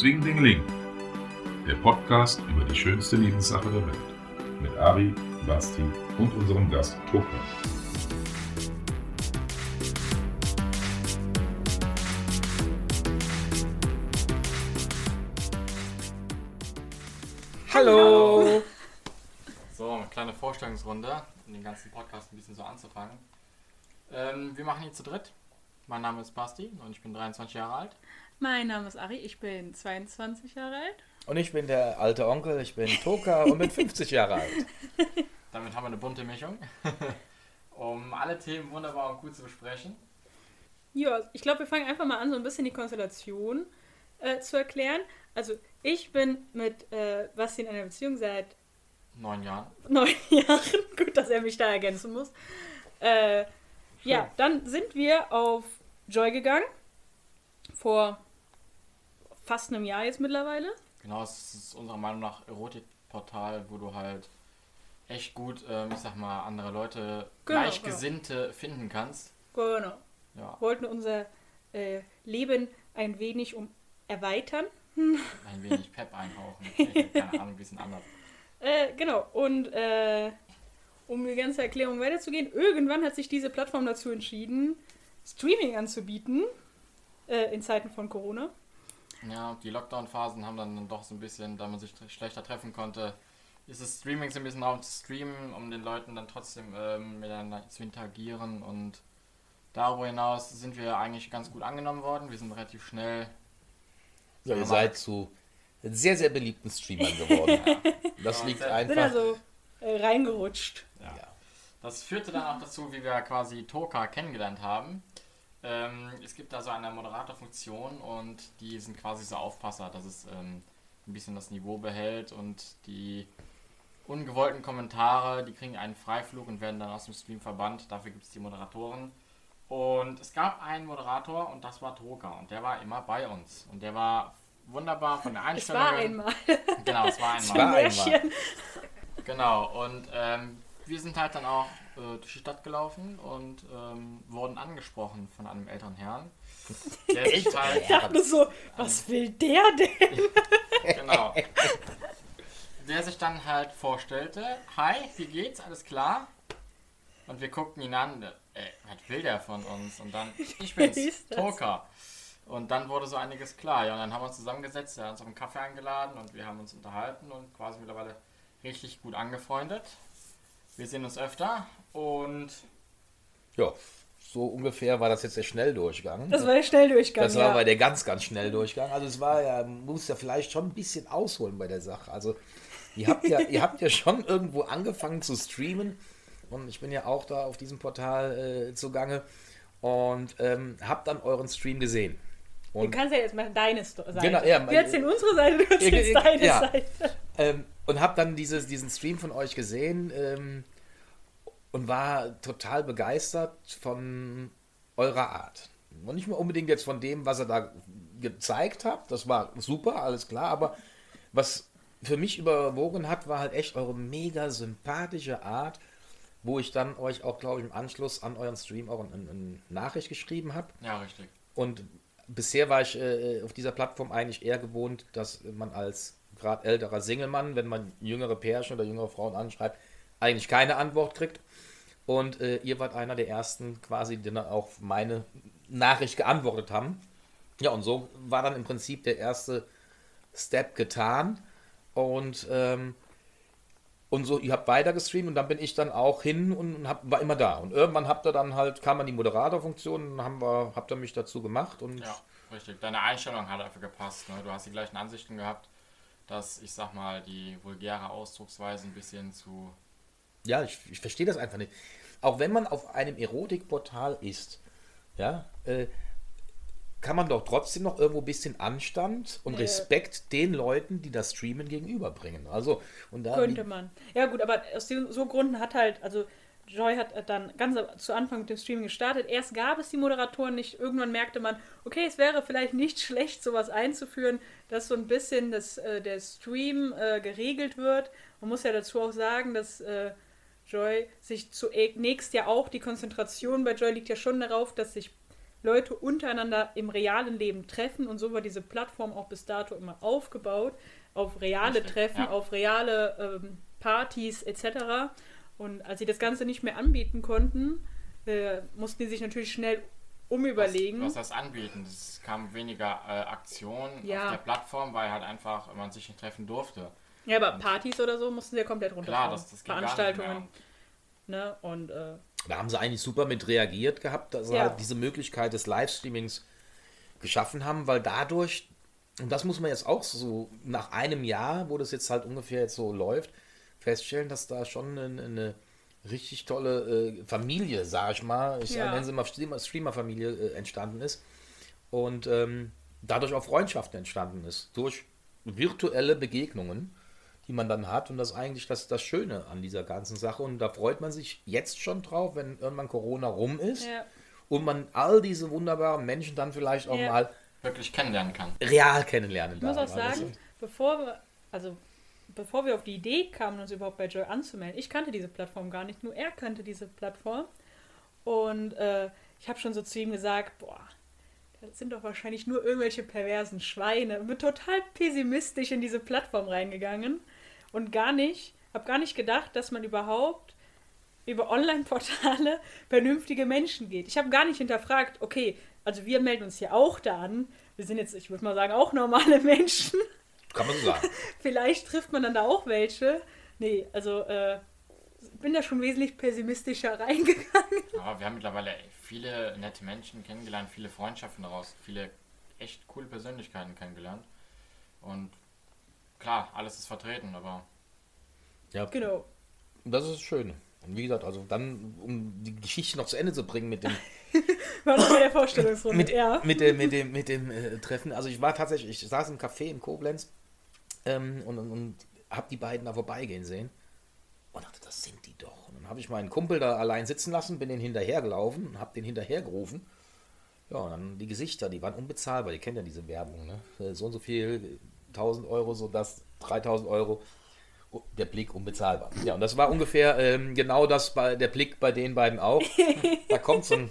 Swingdingling, der Podcast über die schönste Lebenssache der Welt. Mit Ari, Basti und unserem Gast Toka. Hallo! So, eine kleine Vorstellungsrunde, um den ganzen Podcast ein bisschen so anzufangen. Ähm, wir machen hier zu dritt. Mein Name ist Basti und ich bin 23 Jahre alt. Mein Name ist Ari, ich bin 22 Jahre alt. Und ich bin der alte Onkel, ich bin Toka und bin 50 Jahre alt. Damit haben wir eine bunte Mischung, um alle Themen wunderbar und gut zu besprechen. Ja, ich glaube, wir fangen einfach mal an, so ein bisschen die Konstellation äh, zu erklären. Also, ich bin mit äh, Basti in einer Beziehung seit Neun Jahren. neun Jahren. Gut, dass er mich da ergänzen muss. Äh, ja, dann sind wir auf Joy gegangen. Vor fast einem Jahr jetzt mittlerweile. Genau, es ist unserer Meinung nach Erotikportal, wo du halt echt gut, ähm, ich sag mal, andere Leute, Genau, Gleichgesinnte finden kannst. Genau. Ja, Wollten unser äh, Leben ein wenig um erweitern. ein wenig Pep einhauchen. Keine Ahnung, ein bisschen anders. Äh, genau. Und äh, um die ganze Erklärung weiterzugehen, irgendwann hat sich diese Plattform dazu entschieden, Streaming anzubieten. Äh, in Zeiten von Corona. Ja, die Lockdown-Phasen haben dann doch so ein bisschen, da man sich schlechter treffen konnte, ist das Streaming so ein bisschen Raum zu streamen, um den Leuten dann trotzdem ähm, miteinander zu interagieren und darüber hinaus sind wir eigentlich ganz gut angenommen worden. Wir sind relativ schnell, Ja, ihr seid zu sehr, sehr beliebten Streamern geworden. Das Ja, liegt sehr- Sind einfach. also äh, reingerutscht. ja. Ja. Das führte dann auch dazu, wie wir quasi Toka kennengelernt haben. Ähm, es gibt da so eine Moderatorfunktion und die sind quasi so Aufpasser, dass es ähm, ein bisschen das Niveau behält und die ungewollten Kommentare, die kriegen einen Freiflug und werden dann aus dem Stream verbannt. Dafür gibt es die Moderatoren. Und es gab einen Moderator und das war Toka und der war immer bei uns. Und der war wunderbar von der Es Einstellung. war einmal. Genau, es war Es einmal. war einmal. Genau, und ähm, wir sind halt dann auch äh, durch die Stadt gelaufen und ähm, wurden angesprochen von einem älteren Herrn. Der sich halt, Ich dachte so, was will der denn? genau, der sich dann halt vorstellte, hi, wie geht's, alles klar? Und wir guckten ihn an, äh, was will der von uns? Und dann, ich bin's? Toka. Und dann wurde so einiges klar. Ja, und dann haben wir uns zusammengesetzt, er hat uns auf einen Kaffee eingeladen und wir haben uns unterhalten und quasi mittlerweile richtig gut angefreundet. Wir sehen uns öfter und Ja, so ungefähr war das jetzt der Schnelldurchgang. Das war der Schnelldurchgang. Das war ja. bei der ganz, ganz Schnelldurchgang. Also es war ja, muss ja vielleicht schon ein bisschen ausholen bei der Sache. Also ihr habt ja, ihr habt ja schon irgendwo angefangen zu streamen und ich bin ja auch da auf diesem Portal äh, zugange und ähm, hab dann euren Stream gesehen. Du Und, kannst ja jetzt mal deine Sto- Seite. Genau, ja, Wir erzählen unsere Seite, du ja, deine ja. Seite. Ähm, und hab dann dieses, diesen Stream von euch gesehen ähm, und war total begeistert von eurer Art. Und nicht mal unbedingt jetzt von dem, was ihr da gezeigt habt. Das war super, alles klar. Aber was für mich überwogen hat, war halt echt eure mega sympathische Art, wo ich dann euch auch, glaube ich, im Anschluss an euren Stream auch eine, eine Nachricht geschrieben habe. ja, richtig. Und bisher war ich äh, auf dieser Plattform eigentlich eher gewohnt, dass man als gerade älterer Single-Mann, wenn man jüngere Pärchen oder jüngere Frauen anschreibt, eigentlich keine Antwort kriegt. Und äh, ihr wart einer der ersten quasi, die dann auch meine Nachricht geantwortet haben. Ja, und so war dann im Prinzip der erste Step getan. Und, ähm, und so, ihr habt weiter gestreamt und dann bin ich dann auch hin und hab, war immer da. Und irgendwann habt ihr dann halt, kam man die Moderatorfunktion und haben wir, habt ihr mich dazu gemacht und Ja, richtig. Deine Einstellung hat dafür gepasst. Ne? Du hast die gleichen Ansichten gehabt, dass ich sag mal die vulgäre Ausdrucksweise ein bisschen zu. Ja, ich, ich verstehe das einfach nicht. Auch wenn man auf einem Erotikportal ist, ja, äh, kann man doch trotzdem noch irgendwo ein bisschen Anstand und Ja. Respekt den Leuten, die das streamen, gegenüberbringen. Also, und da Könnte man. Ja gut, aber aus den so Gründen hat halt, also Joy hat dann ganz zu Anfang mit dem Streaming gestartet. Erst gab es die Moderatoren nicht. Irgendwann merkte man, okay, es wäre vielleicht nicht schlecht, sowas einzuführen, dass so ein bisschen das, äh, der Stream äh, geregelt wird. Man muss ja dazu auch sagen, dass äh, Joy sich zunächst ja auch, die Konzentration bei Joy liegt ja schon darauf, dass sich Leute untereinander im realen Leben treffen und so war diese Plattform auch bis dato immer aufgebaut, auf reale Treffen, ja. auf reale ähm, Partys etc. Und als sie das Ganze nicht mehr anbieten konnten, äh, mussten die sich natürlich schnell umüberlegen. Was, was das anbieten? Es kam weniger äh, Aktion Ja. auf der Plattform, weil halt einfach man sich nicht treffen durfte. Ja, aber Partys oder so mussten sie ja komplett runterfahren. Klar, das, das Veranstaltungen. Gar Ne? Und äh, Da haben sie eigentlich super mit reagiert gehabt, dass sie Ja. halt diese Möglichkeit des Livestreamings geschaffen haben, weil dadurch, und das muss man jetzt auch so nach einem Jahr, wo das jetzt halt ungefähr jetzt so läuft, feststellen, dass da schon eine, eine richtig tolle äh, Familie, sag ich mal, ich Ja. nenne sie mal Streamer- Streamer-Familie äh, entstanden ist und ähm, dadurch auch Freundschaften entstanden ist, durch virtuelle Begegnungen die man dann hat. Und das ist eigentlich das, das Schöne an dieser ganzen Sache. Und da freut man sich jetzt schon drauf, wenn irgendwann Corona rum ist ja. und man all diese wunderbaren Menschen dann vielleicht auch Ja. mal. Wirklich kennenlernen kann. real kennenlernen Ich muss auch sagen, bevor wir, also bevor wir auf die Idee kamen, uns überhaupt bei Joy anzumelden, ich kannte diese Plattform gar nicht, nur er kannte diese Plattform. Und äh, ich habe schon so zu ihm gesagt, boah, das sind doch wahrscheinlich nur irgendwelche perversen Schweine. Und bin total pessimistisch in diese Plattform reingegangen und gar nicht, habe gar nicht gedacht, dass man überhaupt über Online-Portale vernünftige Menschen geht. Ich habe gar nicht hinterfragt, okay, also wir melden uns hier auch da an. Wir sind jetzt, ich würde mal sagen, auch normale Menschen. Kann man so sagen. Vielleicht trifft man dann da auch welche. Nee, also äh, bin da schon wesentlich pessimistischer reingegangen. Aber wir haben mittlerweile viele nette Menschen kennengelernt, viele Freundschaften daraus, viele echt coole Persönlichkeiten kennengelernt. Und klar, alles ist vertreten, aber Ja, Genau. das ist schön. Und wie gesagt, also dann, um die Geschichte noch zu Ende zu bringen mit dem, War noch bei der Vorstellungsrunde. mit, ja. mit dem, mit dem, mit dem äh, Treffen. Also ich war tatsächlich, ich saß im Café in Koblenz ähm, und, und, und habe die beiden da vorbeigehen sehen und dachte, das sind die doch. Und dann habe ich meinen Kumpel da allein sitzen lassen, bin den hinterhergelaufen und habe den hinterhergerufen. Ja, und dann die Gesichter, die waren unbezahlbar. Die kennen ja diese Werbung, ne? Äh, So und so viel, 1000 Euro, so das, 3000 Euro. Oh, Der Blick unbezahlbar. Ja, und das war ungefähr ähm, genau das bei der Blick bei den beiden auch. Da kommt so ein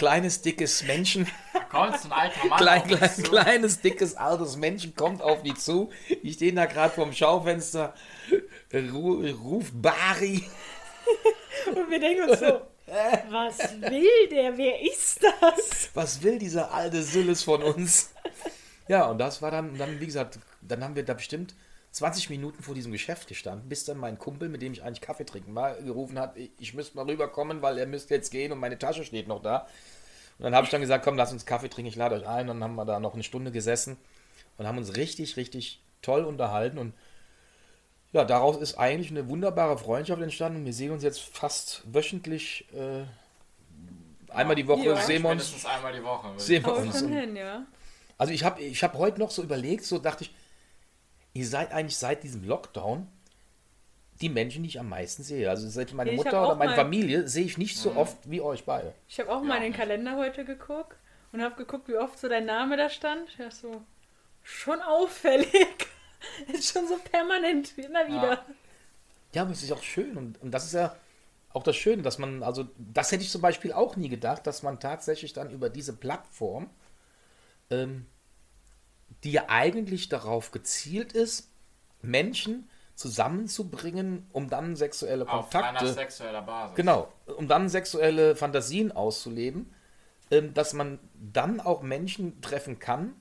kleines, dickes Männchen, da kommt ein alter Mann klein, klein, zu. kleines, dickes, altes Männchen kommt auf die zu. Ich stehe da gerade vorm Schaufenster, ru, ruft Bari. Und wir denken uns so, was will der? Wer ist das? Was will dieser alte Sülles von uns? Ja, und das war dann, dann, wie gesagt, dann haben wir da bestimmt 20 Minuten vor diesem Geschäft gestanden, bis dann mein Kumpel, mit dem ich eigentlich Kaffee trinken war, gerufen hat, ich, müsste mal rüberkommen, weil er müsste jetzt gehen und meine Tasche steht noch da. Und dann habe ich dann gesagt, komm, lass uns Kaffee trinken, ich lade euch ein. Und dann haben wir da noch eine Stunde gesessen und haben uns richtig, richtig toll unterhalten. Und ja, daraus ist eigentlich eine wunderbare Freundschaft entstanden. Wir sehen uns jetzt fast wöchentlich, äh, einmal die Woche Ja. sehen wir uns. Mindestens einmal die Woche. Sehen wir uns. hin, ja. also ich habe ich hab heute noch so überlegt, so dachte ich, ihr seid eigentlich seit diesem Lockdown die Menschen, die ich am meisten sehe. Also seit meine Mutter oder meine Familie sehe ich nicht so oft wie euch beide. Ich habe auch Ja, mal in den. Kalender heute geguckt und habe geguckt, wie oft so dein Name da stand. Ich dachte so, schon auffällig. Ist schon so permanent, immer wieder. Ja, aber es ist auch schön und, und das ist ja auch das Schöne, dass man, also das hätte ich zum Beispiel auch nie gedacht, dass man tatsächlich dann über diese Plattform, ähm, die ja eigentlich darauf gezielt ist, Menschen zusammenzubringen, um dann sexuelle Auf einer Kontakte sexueller Basis. Genau, um dann sexuelle Fantasien auszuleben, ähm, dass man dann auch Menschen treffen kann,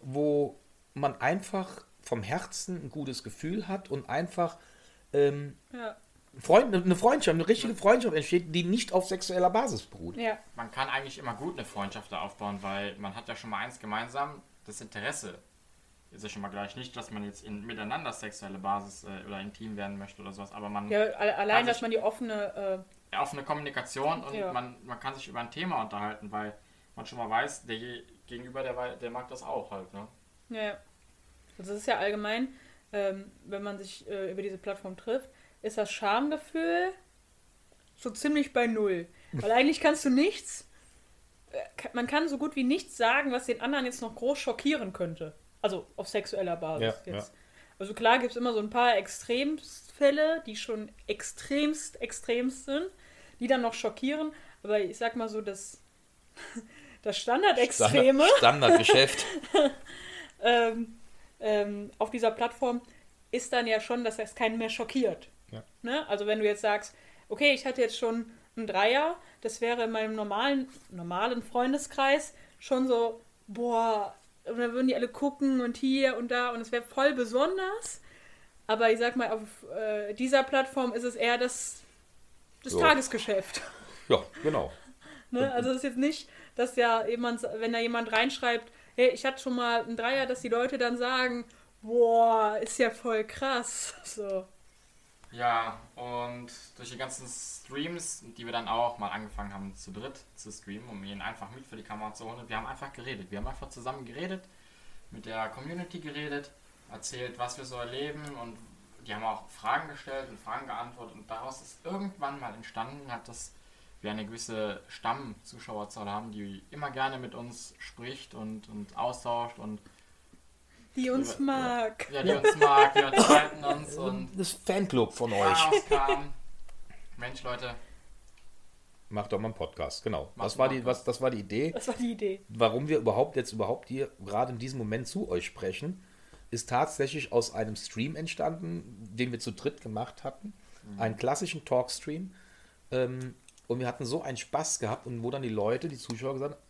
wo man einfach vom Herzen ein gutes Gefühl hat und einfach ähm, Ja. Freund, eine Freundschaft, eine richtige Freundschaft entsteht, die nicht auf sexueller Basis beruht. Ja. Man kann eigentlich immer gut eine Freundschaft da aufbauen, weil man hat ja schon mal eins gemeinsam, das Interesse. Ist ja schon mal gleich nicht, dass man jetzt in, miteinander sexuelle Basis äh, oder intim werden möchte oder sowas, aber man ja alle- allein, dass man die offene, ja, offene Kommunikation und Ja. man, man kann sich über ein Thema unterhalten, weil man schon mal weiß, der je- Gegenüber, der, der mag das auch halt, ne? äh, ja, ja. Also es ist ja allgemein, ähm, wenn man sich äh, über diese Plattform trifft, ist das Schamgefühl so ziemlich bei Null. Weil eigentlich kannst du nichts, äh, man kann so gut wie nichts sagen, was den anderen jetzt noch groß schockieren könnte. Also auf sexueller Basis Ja, jetzt. Also klar gibt es immer so ein paar Extremfälle, die schon extremst, extremst sind, die dann noch schockieren. Aber ich sag mal so, dass das Standardextreme. Standard, Standardgeschäft. ähm, ähm, auf dieser Plattform ist dann ja schon, dass das keinen mehr schockiert. Ja. Ne? Also wenn du jetzt sagst, okay, ich hatte jetzt schon einen Dreier, das wäre in meinem normalen, normalen Freundeskreis schon so, boah, und dann würden die alle gucken und hier und da und es wäre voll besonders. Aber ich sag mal, auf äh, dieser Plattform ist es eher das, das So. Tagesgeschäft. Ja, genau. Ne? Also es ist jetzt nicht, dass ja jemand, wenn da jemand reinschreibt, hey, ich hatte schon mal einen Dreier, dass die Leute dann sagen, boah, ist ja voll krass. So. Ja, und durch die ganzen Streams, die wir dann auch mal angefangen haben zu dritt zu streamen, um ihn einfach mit für die Kamera zu holen, wir haben einfach geredet. Wir haben einfach zusammen geredet, mit der Community geredet, erzählt, was wir so erleben und die haben auch Fragen gestellt und Fragen geantwortet und daraus ist irgendwann mal entstanden, halt, dass wir eine gewisse Stammzuschauerzahl haben, die immer gerne mit uns spricht und, und austauscht und Die uns Ja, mag. ja, die uns mag, die unterhalten uns und Das Fanclub von euch. rauskam. Mensch, Leute, Macht doch mal einen Podcast, genau. Macht Das war, die, was, das war die Idee. Das war die Idee. Warum wir überhaupt jetzt überhaupt hier gerade in diesem Moment zu euch sprechen, ist tatsächlich aus einem Stream entstanden, den wir zu dritt gemacht hatten. Einen klassischen Talkstream. Ähm, und wir hatten so einen Spaß gehabt und wo dann die Leute, die Zuschauer gesagt haben,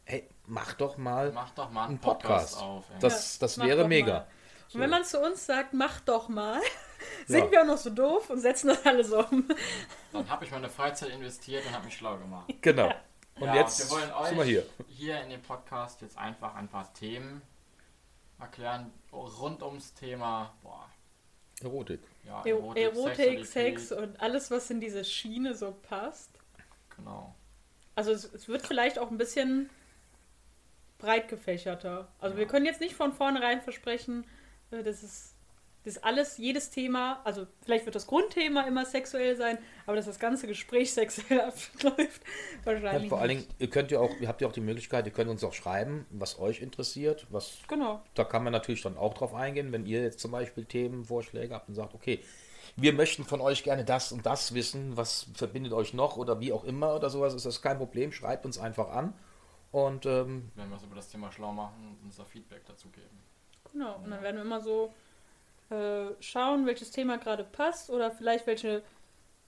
mach doch mal mach doch mal einen Podcast, Podcast. auf. Ey. Das, das mach wäre mega. mal. Und wenn man zu uns sagt, mach doch mal, sind Ja. wir auch noch so doof und setzen das alles um. Dann habe ich meine Freizeit investiert und habe mich schlau gemacht. Genau. Und ja, jetzt wir wollen euch sind wir hier. hier in dem Podcast jetzt einfach ein paar Themen erklären rund ums Thema boah, Erotik. ja, Erotik, Erotik Sexualität. Sex und alles, was in diese Schiene so passt. Genau. Also es, es wird vielleicht auch ein bisschen breit gefächerter. Also wir Ja. können jetzt nicht von vornherein versprechen, äh, dass es dass alles, jedes Thema, also vielleicht wird das Grundthema immer sexuell sein, aber dass das ganze Gespräch sexuell abläuft, Ja, wahrscheinlich vor allen Dingen, ihr könnt ja auch, ihr habt ja auch die Möglichkeit, ihr könnt uns auch schreiben, was euch interessiert, was Genau. da kann man natürlich dann auch drauf eingehen, wenn ihr jetzt zum Beispiel Themenvorschläge habt und sagt, okay, wir möchten von euch gerne das und das wissen, was verbindet euch noch oder wie auch immer oder sowas, ist das kein Problem, schreibt uns einfach an und ähm, Wenn wir uns über das Thema schlau machen und unser Feedback dazu geben. Genau. Und dann werden wir immer so äh, schauen, welches Thema gerade passt oder vielleicht welche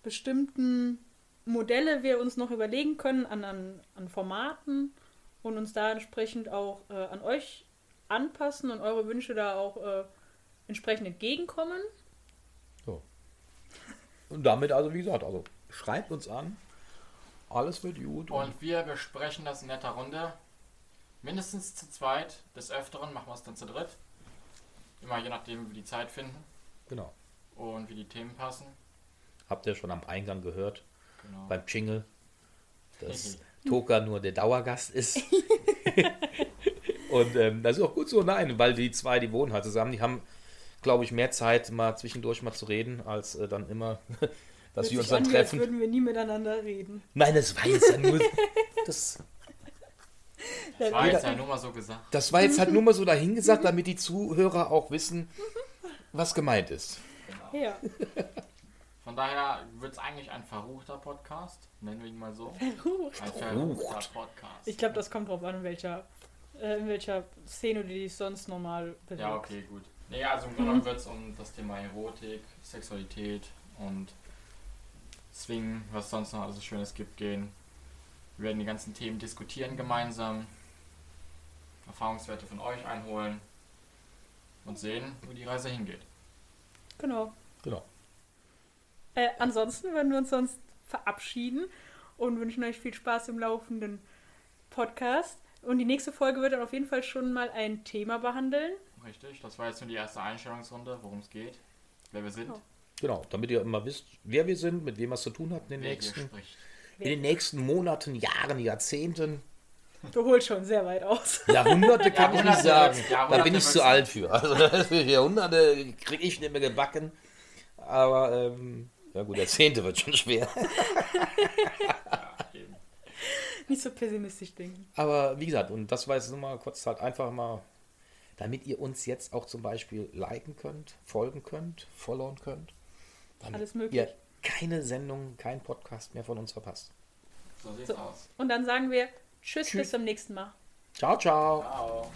bestimmten Modelle wir uns noch überlegen können an, an, an Formaten und uns da entsprechend auch äh, an euch anpassen und eure Wünsche da auch äh, entsprechend entgegenkommen. und damit also, wie gesagt, also schreibt uns an, alles wird gut. Und wir besprechen das in netter Runde. Mindestens zu zweit. Des Öfteren machen wir es dann zu dritt. Immer je nachdem, wie wir die Zeit finden genau. und wie die Themen passen. Habt ihr schon am Eingang gehört, Genau. beim Jingle, dass Toka nur der Dauergast ist. und ähm, das ist auch gut so, nein, weil die zwei, die wohnen halt zusammen, die haben, glaube ich, mehr Zeit, mal zwischendurch mal zu reden, als äh, dann immer, dass Hört wir uns dann an, wie als treffen. würden wir nie miteinander reden. Nein, das war jetzt ja nur. Das, Das war jetzt ja nur mal so gesagt. das war jetzt halt nur mal so dahingesagt, damit die Zuhörer auch wissen, was gemeint ist. Ja, Von daher wird es eigentlich ein verruchter Podcast. Nennen wir ihn mal so. verrucht. Ein verruchter Podcast. Ich glaube, das kommt drauf an, in welcher, äh, in welcher Szene du dich sonst normal bewegst. Ja, okay, gut. Nee, also im Grunde wird es um das Thema Erotik, Sexualität und Swing, was sonst noch alles Schönes gibt, gehen. Wir werden die ganzen Themen diskutieren gemeinsam, Erfahrungswerte von euch einholen und sehen, wo die Reise hingeht. Genau. Genau. Äh, ansonsten würden wir uns sonst verabschieden und wünschen euch viel Spaß im laufenden Podcast. Und die nächste Folge wird dann auf jeden Fall schon mal ein Thema behandeln. Richtig, das war jetzt nur die erste Einstellungsrunde, worum es geht, wer wir sind, Oh. Genau, damit ihr immer wisst, wer wir sind, mit wem was zu tun hat in den nächsten, in den nächsten Monaten, Jahren, Jahrzehnten, Du holst schon sehr weit aus. Jahrhunderte kann ich nicht sagen. Da bin ich zu alt für. Also Jahrhunderte kriege ich nicht mehr gebacken. Aber ähm, ja gut, Jahrzehnte wird schon schwer. Nicht so pessimistisch denken. Aber wie gesagt, und das war jetzt nur mal kurz halt einfach mal, damit ihr uns jetzt auch zum Beispiel liken könnt, folgen könnt, followen könnt. Alles möglich. ihr keine Sendung, kein Podcast mehr von uns verpasst. So sieht's So. aus. Und dann sagen wir Tschüss, Tschüss. bis zum nächsten Mal. Ciao, ciao. Ciao.